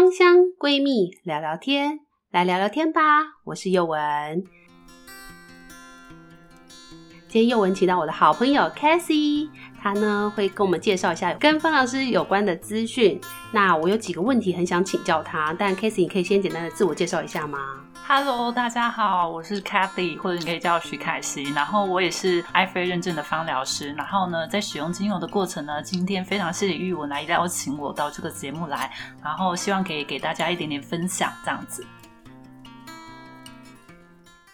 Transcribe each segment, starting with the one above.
芳香闺蜜聊聊天，来聊聊天吧。我是佑文。今天佑文请到我的好朋友 Cassie，她呢会跟我们介绍一下跟方老师有关的资讯。那我有几个问题很想请教他，但 Cassie 你可以先简单的自我介绍一下吗？Hello，大家好，我是 Cathy，或者你可以叫我徐凯西。然后我也是 IFA 认证的芳疗师。然后呢，在使用精油的过程呢，今天非常谢谢玉文来邀请我到这个节目来，然后希望可以给大家一点点分享这样子。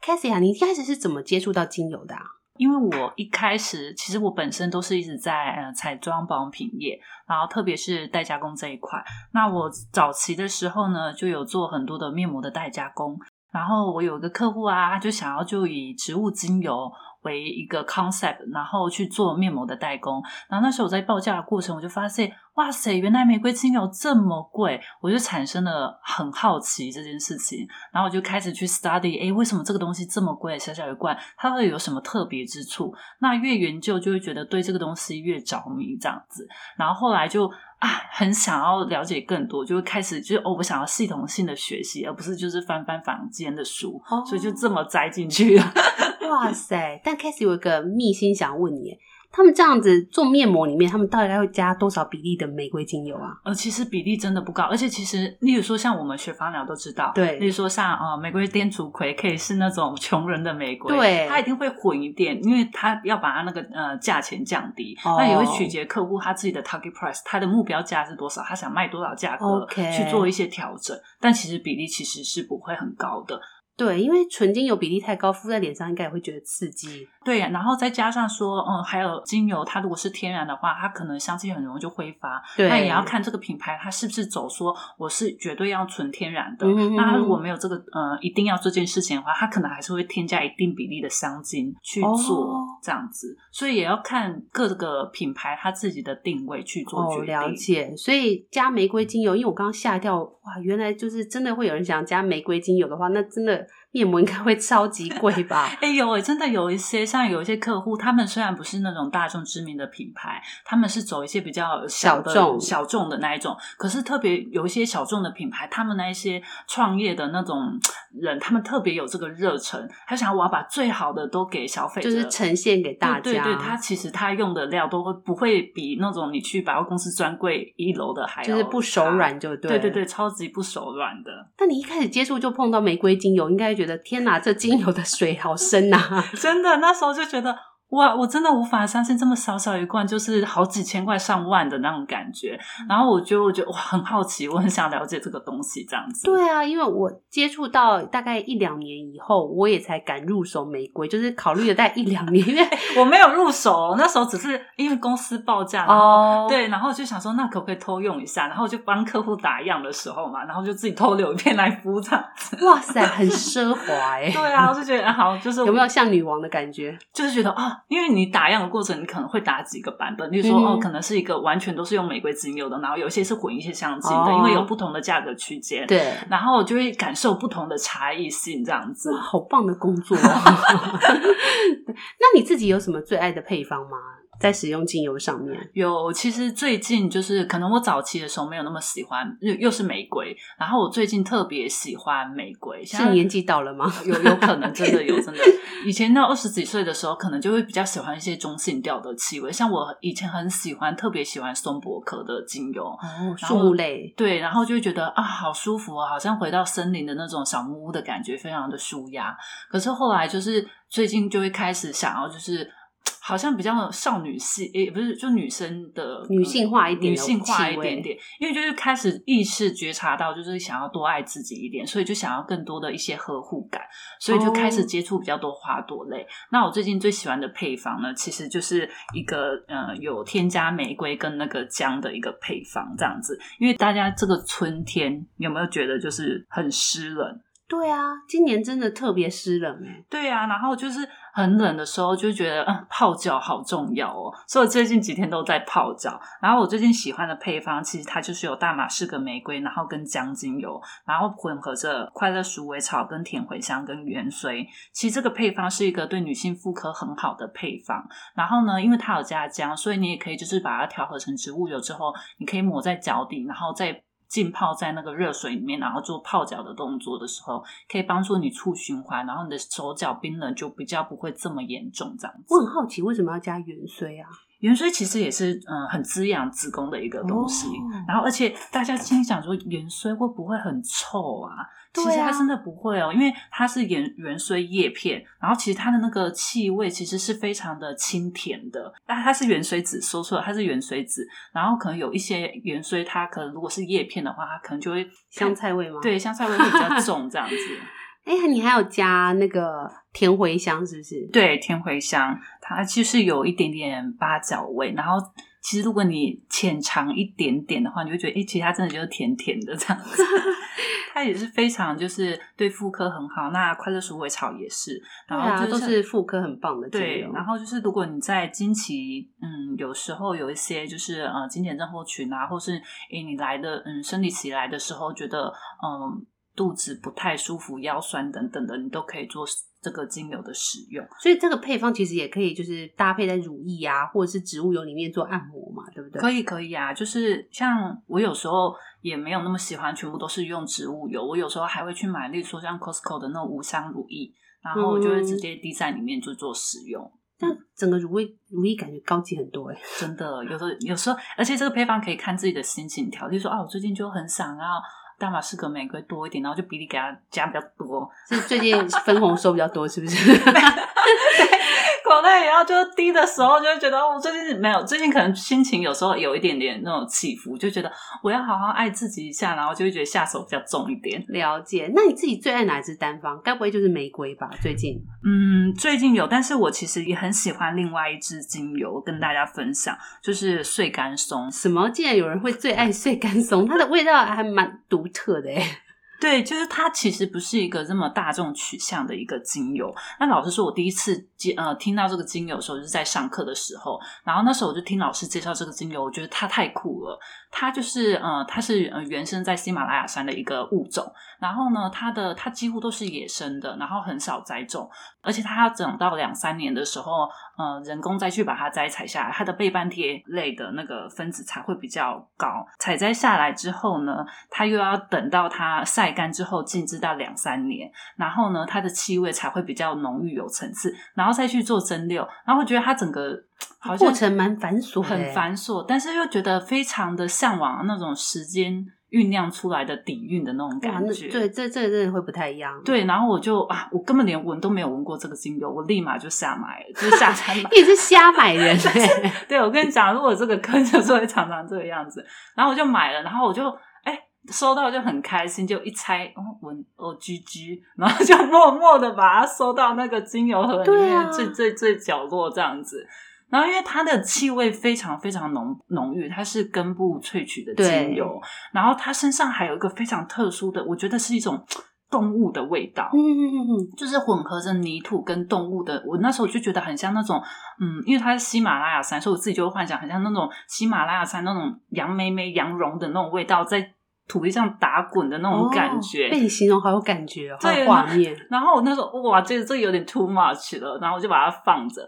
Cathy 啊，你一开始是怎么接触到精油的啊？因为我一开始其实我本身都是一直在呃彩妆保养品业，然后特别是代加工这一块。那我早期的时候呢，就有做很多的面膜的代加工。然后我有一个客户啊，就想要就以植物精油为一个 concept，然后去做面膜的代工。然后那时候我在报价的过程，我就发现，哇塞，原来玫瑰精油这么贵，我就产生了很好奇这件事情。然后我就开始去 study，哎，为什么这个东西这么贵？小小一罐，它会有什么特别之处？那越研究就会觉得对这个东西越着迷，这样子。然后后来就。啊，很想要了解更多，就会开始就是哦，我想要系统性的学习，而不是就是翻翻房间的书，哦、所以就这么栽进去了。哇塞！但 Cassie 有一个秘心想问你。他们这样子做面膜里面，他们到底会加多少比例的玫瑰精油啊？呃，其实比例真的不高，而且其实，例如说像我们学芳疗都知道，对，例如说像呃玫瑰天竺葵可以是那种穷人的玫瑰，对，它一定会混一点，因为它要把它那个呃价钱降低，哦、那也会取决客户他自己的 target price，他的目标价是多少，他想卖多少价格去做一些调整，但其实比例其实是不会很高的。对，因为纯精油比例太高，敷在脸上应该也会觉得刺激。对，然后再加上说，嗯，还有精油，它如果是天然的话，它可能香气很容易就挥发。对，那也要看这个品牌它是不是走说我是绝对要纯天然的。嗯嗯。那它如果没有这个，呃，一定要这件事情的话，它可能还是会添加一定比例的香精去做这样子。哦。所以也要看各个品牌它自己的定位去做决定。哦，了解。所以加玫瑰精油，因为我刚刚吓一跳，哇，原来就是真的会有人想加玫瑰精油的话，那真的。面膜应该会超级贵吧？哎呦，欸，真的有一些，像有一些客户，他们虽然不是那种大众知名的品牌，他们是走一些比较小众小众的那一种。可是特别有一些小众的品牌，他们那一些创业的那种人，他们特别有这个热忱，他想我要把最好的都给消费者，就是呈现给大家。对，对对，他其实他用的料都会不会比那种你去百货公司专柜一楼的还要，就是不手软，就对。对对对，超级不手软的。那你一开始接触就碰到玫瑰精油，应应该觉得天哪，这精油的水好深呐、真的，那时候就觉得。哇，我真的无法相信这么小小一罐就是好几千块上万的那种感觉。然后我觉得，我觉得哇，很好奇，我很想了解这个东西，这样子。对啊，因为我接触到大概一两年以后，我也才敢入手玫瑰，就是考虑了大概一两年，因 为我没有入手，那时候只是因为公司报价，哦、oh. 对，然后就想说，那可不可以偷用一下？然后就帮客户打样的时候嘛，然后就自己偷留一片来敷这样子。哇塞，很奢华哎。对啊，我就觉得好，就是有没有像女王的感觉？就是觉得啊。因为你打样的过程，你可能会打几个版本，比如说、嗯、哦，可能是一个完全都是用玫瑰精油的，然后有些是混一些香精的，哦、因为有不同的价格区间。对，然后就会感受不同的差异性，这样子。好棒的工作哦！那你自己有什么最爱的配方吗？在使用精油上面，有其实最近就是可能我早期的时候没有那么喜欢，又又是玫瑰，然后我最近特别喜欢玫瑰。是年纪到了吗？有有可能真的有 真的。以前到二十几岁的时候，可能就会比较喜欢一些中性调的气味，像我以前很喜欢，特别喜欢松柏科的精油哦，树木类。对，然后就会觉得啊，好舒服啊，好像回到森林的那种小木屋的感觉，非常的舒压。可是后来就是最近就会开始想要就是。好像比较少女系，也、欸、不是就女生的女性化一点，女性化一点点，因为就是开始意识觉察到，就是想要多爱自己一点，所以就想要更多的一些呵护感，所以就开始接触比较多花朵类。Oh. 那我最近最喜欢的配方呢，其实就是一个呃有添加玫瑰跟那个姜的一个配方，这样子。因为大家这个春天有没有觉得就是很湿冷？对啊，今年真的特别湿冷哎。对啊，然后就是很冷的时候，就觉得嗯，泡脚好重要哦。所以我最近几天都在泡脚。然后我最近喜欢的配方，其实它就是有大马士革玫瑰，然后跟姜精油，然后混合着快乐鼠尾草、跟甜茴香、跟芫荽。其实这个配方是一个对女性妇科很好的配方。然后呢，因为它有加姜，所以你也可以就是把它调和成植物油之后，你可以抹在脚底，然后再。浸泡在那个热水里面，然后做泡脚的动作的时候，可以帮助你促循环，然后你的手脚冰冷就比较不会这么严重。这样子，我很好奇为什么要加元荽啊？元荽其实也是嗯很滋养子宫的一个东西，哦、然后而且大家心想说元荽会不会很臭啊？其实它真的不会哦，因为它是元元荽叶片，然后其实它的那个气味其实是非常的清甜的。但它是元荽籽，说错了，它是元荽籽。然后可能有一些元荽，它可能如果是叶片的话，它可能就会香菜味吗？对，香菜味会比较重，这样子。哎、欸，你还有加那个甜茴香，是不是？对，甜茴香，它其实有一点点八角味。然后，其实如果你浅尝一点点的话，你会觉得，哎、欸，其实它真的就是甜甜的这样子。它也是非常就是对妇科很好。那快乐鼠尾草也是，然后、就是、对啊，都是妇科很棒的。对，然后就是如果你在经期，嗯，有时候有一些就是呃经前症候群啊，或是诶、欸、你来的嗯生理期来的时候，觉得嗯。肚子不太舒服、腰酸等等的，你都可以做这个精油的使用。所以这个配方其实也可以，就是搭配在乳液啊，或者是植物油里面做按摩嘛，对不对？可以，可以啊。就是像我有时候也没有那么喜欢全部都是用植物油，我有时候还会去买，例如说像 Costco 的那种无香乳液，然后我就会直接滴在里面就做使用。嗯、但整个乳液乳液感觉高级很多哎、欸，真的。有时候有时候，而且这个配方可以看自己的心情调，例如说啊，我最近就很想要。大马士革玫瑰多一点，然后就比例给它加比较多。是最近分红收比较多，是不是？对。口袋也要就低的时候，就会觉得我最近没有，最近可能心情有时候有一点点那种起伏，就觉得我要好好爱自己一下，然后就会觉得下手比较重一点。了解。那你自己最爱哪一支单方？该不会就是玫瑰吧？最近？嗯，最近有，但是我其实也很喜欢另外一支精油跟大家分享，就是碎干松。什么？竟然有人会最爱碎干松？它的味道还蛮独特的诶 对，就是它其实不是一个这么大众取向的一个精油。那老实说，我第一次接呃听到这个精油的时候，就是在上课的时候，然后那时候我就听老师介绍这个精油，我觉得它太酷了。它就是呃，它是呃原生在喜马拉雅山的一个物种，然后呢，它的它几乎都是野生的，然后很少栽种，而且它要等到两三年的时候，呃，人工再去把它摘采下来，它的倍半萜类的那个分子才会比较高。采摘下来之后呢，它又要等到它晒干之后静置到两三年，然后呢，它的气味才会比较浓郁有层次，然后再去做蒸馏，然后我觉得它整个。好像过程蛮繁琐，很繁琐，但是又觉得非常的向往那种时间酝酿出来的底蕴的那种感觉。对，这这真的会不太一样。对，然后我就啊，我根本连闻都没有闻过这个精油，我立马就下买了，就下单买。你也是瞎买人 对，对，我跟你讲，如果这个坑就是会常常这个样子，然后我就买了，然后我就哎、欸、收到就很开心，就一拆哦闻哦居居然后就 默默的把它收到那个精油盒里面最最最角落这样子。然后，因为它的气味非常非常浓浓郁，它是根部萃取的精油。然后它身上还有一个非常特殊的，我觉得是一种动物的味道。嗯嗯嗯嗯，就是混合着泥土跟动物的。我那时候就觉得很像那种，嗯，因为它是喜马拉雅山，所以我自己就会幻想很像那种喜马拉雅山那种羊梅梅、羊绒的那种味道，在土地上打滚的那种感觉。哦，被你形容好有感觉，好有画面。然后我那时候哇，这个这个有点 too much 了，然后我就把它放着。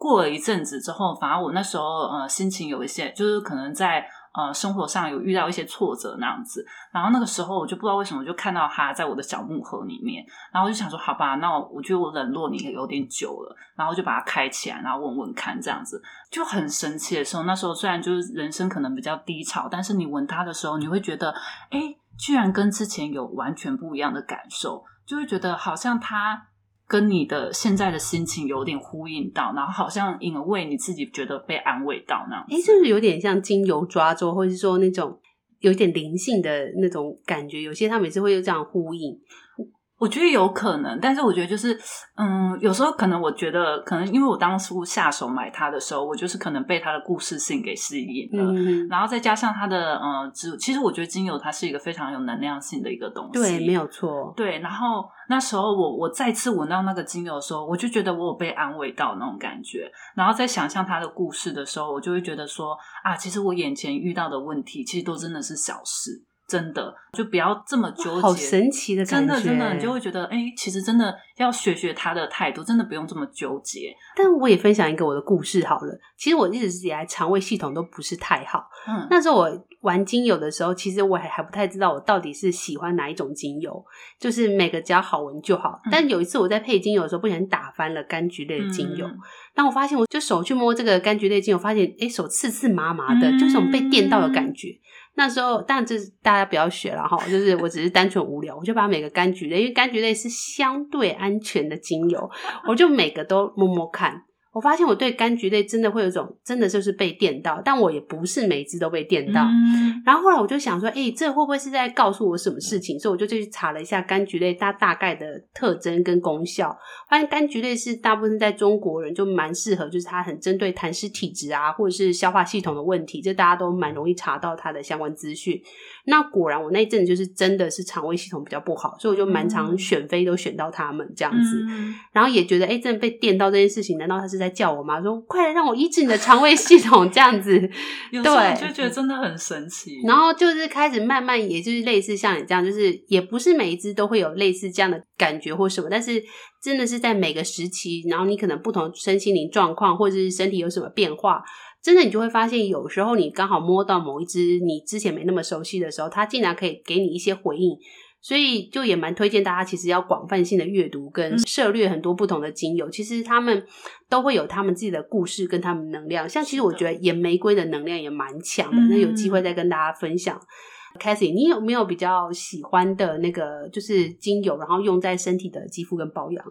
过了一阵子之后，反而我那时候呃心情有一些，就是可能在呃生活上有遇到一些挫折那样子，然后那个时候我就不知道为什么就看到它在我的小木盒里面，然后我就想说好吧，那我，我觉得我冷落你也有点久了，然后就把它开起来，然后闻闻看这样子，就很神奇的时候，那时候虽然就是人生可能比较低潮，但是你闻它的时候，你会觉得诶，居然跟之前有完全不一样的感受，就会觉得好像它。跟你的现在的心情有点呼应到，然后好像因为你自己觉得被安慰到那样。哎，是不是有点像精油抓周，或者是说那种有点灵性的那种感觉？有些他每次会有这样呼应。我觉得有可能，但是我觉得就是，嗯，有时候可能我觉得，可能因为我当初下手买它的时候，我就是可能被它的故事性给吸引了，嗯、然后再加上它的，呃，植物，其实我觉得精油它是一个非常有能量性的一个东西，对，没有错，对。然后那时候我我再次闻到那个精油的时候，我就觉得我有被安慰到那种感觉，然后再想象它的故事的时候，我就会觉得说，啊，其实我眼前遇到的问题，其实都真的是小事。真的就不要这么纠结，好神奇的感觉，真的真的，你就会觉得，哎、欸，其实真的要学学他的态度，真的不用这么纠结。但我也分享一个我的故事好了。其实我一直以来肠胃系统都不是太好，嗯，那时候我玩精油的时候，其实我还还不太知道我到底是喜欢哪一种精油，就是每个只要好闻就好。但有一次我在配精油的时候，不小心打翻了柑橘类的精油，当我发现我就手去摸这个柑橘类精油，发现哎、欸、手刺刺麻麻的，就是种被电到的感觉。那时候，当然这是大家不要学了哈，就是我只是单纯无聊，我就把每个柑橘类，因为柑橘类是相对安全的精油，我就每个都摸摸看。我发现我对柑橘类真的会有一种真的就是被电到，但我也不是每一只都被电到。嗯、然后后来我就想说，哎、欸，这会不会是在告诉我什么事情？所以我就去查了一下柑橘类它大概的特征跟功效，发现柑橘类是大部分在中国人就蛮适合，就是它很针对痰湿体质啊，或者是消化系统的问题，这大家都蛮容易查到它的相关资讯。那果然，我那一阵就是真的是肠胃系统比较不好，所以我就蛮常选妃都选到他们这样子，嗯、然后也觉得哎、欸，真的被电到这件事情，难道它是在叫我妈？说快来让我医治你的肠胃系统这样子，对，就觉得真的很神奇。然后就是开始慢慢，也就是类似像你这样，就是也不是每一只都会有类似这样的感觉或什么，但是真的是在每个时期，然后你可能不同身心灵状况，或者是身体有什么变化。真的，你就会发现，有时候你刚好摸到某一只你之前没那么熟悉的时候，它竟然可以给你一些回应，所以就也蛮推荐大家，其实要广泛性的阅读跟涉略很多不同的精油，其实他们都会有他们自己的故事跟他们能量。像其实我觉得野玫瑰的能量也蛮强的，那有机会再跟大家分享。Cathy，你有没有比较喜欢的那个就是精油，然后用在身体的肌肤跟保养？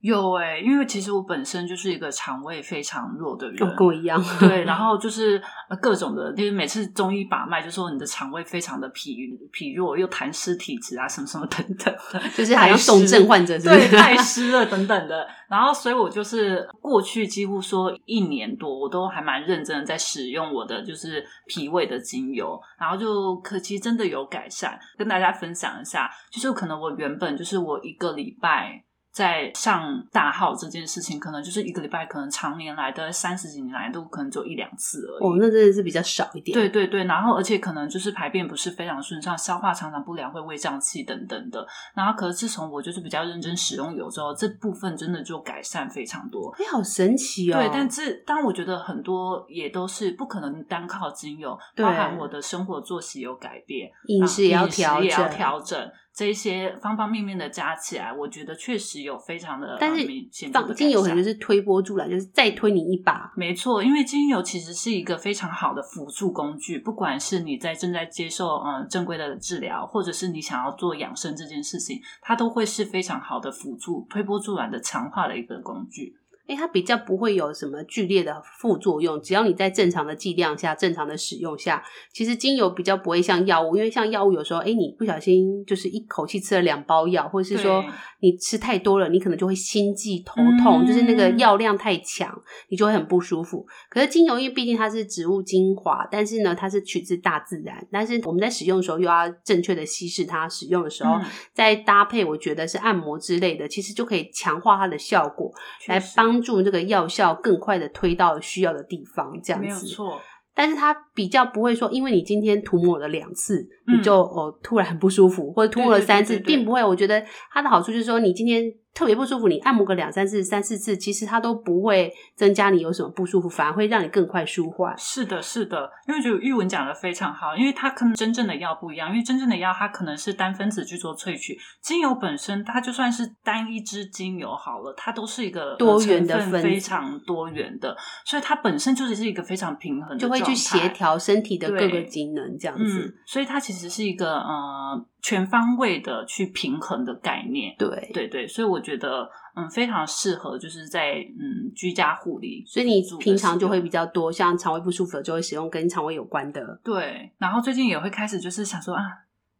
有诶、欸，因为其实我本身就是一个肠胃非常弱的人，跟我一样。对，然后就是各种的，就是每次中医把脉就说你的肠胃非常的疲疲弱，又痰湿体质啊，什么什么等等的，就是还要重症患者对，太湿了等等的。然后，所以我就是过去几乎说一年多，我都还蛮认真的在使用我的就是脾胃的精油，然后就可其实真的有改善，跟大家分享一下，就是可能我原本就是我一个礼拜。在上大号这件事情，可能就是一个礼拜，可能常年来的三十几年来都可能只有一两次而已。哦，那真的是比较少一点。对对对，然后而且可能就是排便不是非常顺畅，消化常常不良，会胃胀气等等的。然后可是自从我就是比较认真使用油之后，这部分真的就改善非常多。哎，好神奇哦！对，但是当我觉得很多也都是不可能单靠精油，包含我的生活作息有改变，饮食也要调整，也要调整。这一些方方面面的加起来，我觉得确实有非常的，但是放精油可能是推波助澜，就是再推你一把。没错，因为精油其实是一个非常好的辅助工具，不管是你在正在接受嗯正规的治疗，或者是你想要做养生这件事情，它都会是非常好的辅助、推波助澜的强化的一个工具。哎，它比较不会有什么剧烈的副作用，只要你在正常的剂量下、正常的使用下，其实精油比较不会像药物，因为像药物有时候，哎，你不小心就是一口气吃了两包药，或者是说你吃太多了，你可能就会心悸、头痛，嗯、就是那个药量太强，你就会很不舒服。可是精油，因为毕竟它是植物精华，但是呢，它是取自大自然，但是我们在使用的时候又要正确的稀释它，使用的时候、嗯、再搭配，我觉得是按摩之类的，其实就可以强化它的效果，来帮。帮助这个药效更快的推到需要的地方，这样子。没有错。但是它比较不会说，因为你今天涂抹了两次，嗯、你就哦突然很不舒服，或者涂抹了三次，并不会。我觉得它的好处就是说，你今天。特别不舒服，你按摩个两三次、三四次，其实它都不会增加你有什么不舒服，反而会让你更快舒缓。是的，是的，因为就玉文讲的非常好，因为它可能真正的药不一样，因为真正的药它可能是单分子去做萃取，精油本身它就算是单一支精油好了，它都是一个多元的分，非常多元的，所以它本身就是是一个非常平衡的，就会去协调身体的各个机能这样子，嗯，所以它其实是一个呃。全方位的去平衡的概念，对对对，所以我觉得嗯非常适合，就是在嗯居家护理，所以你平常就会比较多，像肠胃不舒服的就会使用跟肠胃有关的，对。然后最近也会开始就是想说啊，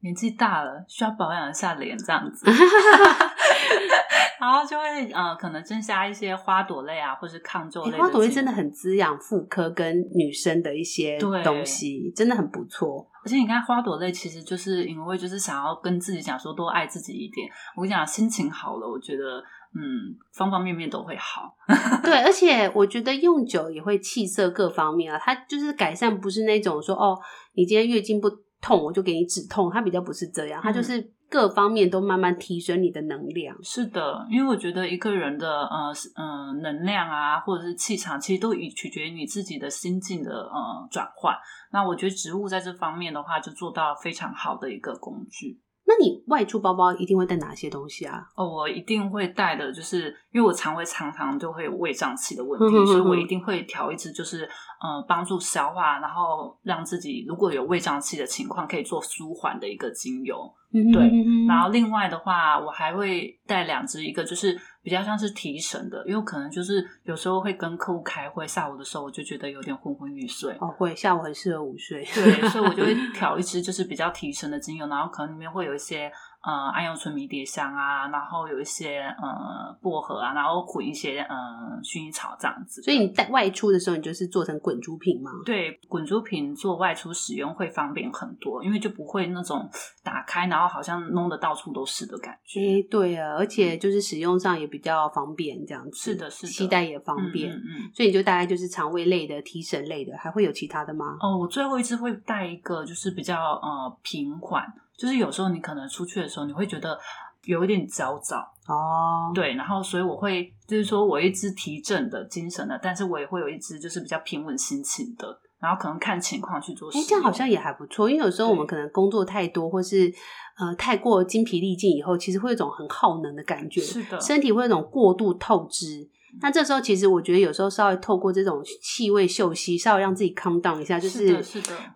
年纪大了需要保养一下脸这样子，然后就会呃可能增加一些花朵类啊，或是抗皱类的。花朵类真的很滋养妇科跟女生的一些东西，真的很不错。而且你看花朵类，其实就是因为就是想要跟自己讲说多爱自己一点。我跟你讲，心情好了，我觉得嗯，方方面面都会好。对，而且我觉得用久也会气色各方面啊，它就是改善，不是那种说哦，你今天月经不痛，我就给你止痛，它比较不是这样，它就是各方面都慢慢提升你的能量。是的，因为我觉得一个人的呃呃能量啊，或者是气场，其实都以取决于你自己的心境的呃转换。那我觉得植物在这方面的话，就做到非常好的一个工具。那你外出包包一定会带哪些东西啊？哦，我一定会带的，就是因为我肠胃常常就会有胃胀气的问题，所以我一定会调一支，就是呃帮助消化，然后让自己如果有胃胀气的情况，可以做舒缓的一个精油。对，然后另外的话，我还会带两支，一个就是比较像是提神的，因为可能就是有时候会跟客户开会，下午的时候我就觉得有点昏昏欲睡。哦，会下午很适合午睡。对，所以我就会 调一支就是比较提神的精油，然后可能里面会有一些。呃，桉用醇迷迭香啊，然后有一些呃薄荷啊，然后混一些呃薰衣草这样子。所以你带外出的时候，你就是做成滚珠瓶吗？对，滚珠瓶做外出使用会方便很多，因为就不会那种打开然后好像弄得到处都是的感觉。诶对啊，而且就是使用上也比较方便，这样子。是的，是的，携带也方便。嗯，嗯，嗯，所以你就大概就是肠胃类的、提神类的，还会有其他的吗？哦，我最后一次会带一个，就是比较呃平缓。就是有时候你可能出去的时候，你会觉得有一点焦躁哦，对，然后所以我会就是说我一支提振的精神的，但是我也会有一支就是比较平稳心情的，然后可能看情况去做事。哎，这样好像也还不错，因为有时候我们可能工作太多，或是呃太过精疲力尽以后，其实会有一种很耗能的感觉，是的，身体会有一种过度透支。那这时候，其实我觉得有时候稍微透过这种气味嗅息，稍微让自己 calm down 一下，就是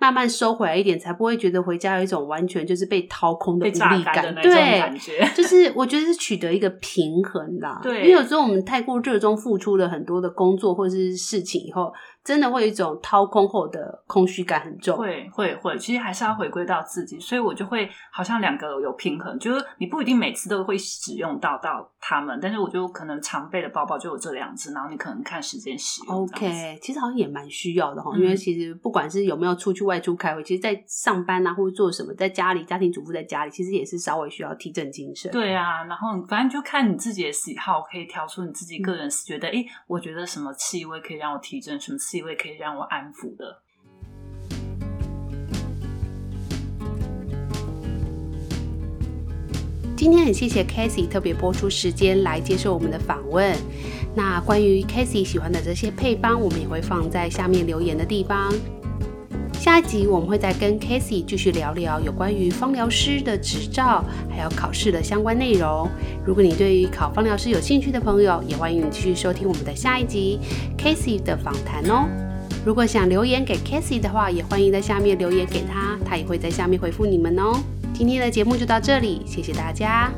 慢慢收回来一点，才不会觉得回家有一种完全就是被掏空的无力感。对，就是我觉得是取得一个平衡啦。对，因为有时候我们太过热衷付出了很多的工作或者是事情以后。真的会有一种掏空后的空虚感很重，会会会，其实还是要回归到自己，所以我就会好像两个有平衡，就是你不一定每次都会使用到到它们，但是我就可能常备的包包就有这两支，然后你可能看时间使用。OK，其实好像也蛮需要的哈，嗯、因为其实不管是有没有出去外出开会，其实，在上班啊或者做什么，在家里家庭主妇在家里，其实也是稍微需要提振精神。对啊，然后反正就看你自己的喜好，可以挑出你自己个人是觉得，哎、嗯，我觉得什么气味可以让我提振，什么气位可以让我安抚的。今天很谢谢 c a s e y 特别播出时间来接受我们的访问。那关于 c a s e y 喜欢的这些配方，我们也会放在下面留言的地方。下一集我们会再跟 c a s e y 继续聊聊有关于芳疗师的执照，还有考试的相关内容。如果你对于考芳疗师有兴趣的朋友，也欢迎你继续收听我们的下一集 c a s e y 的访谈哦。如果想留言给 c a s e y 的话，也欢迎在下面留言给他，他也会在下面回复你们哦。今天的节目就到这里，谢谢大家。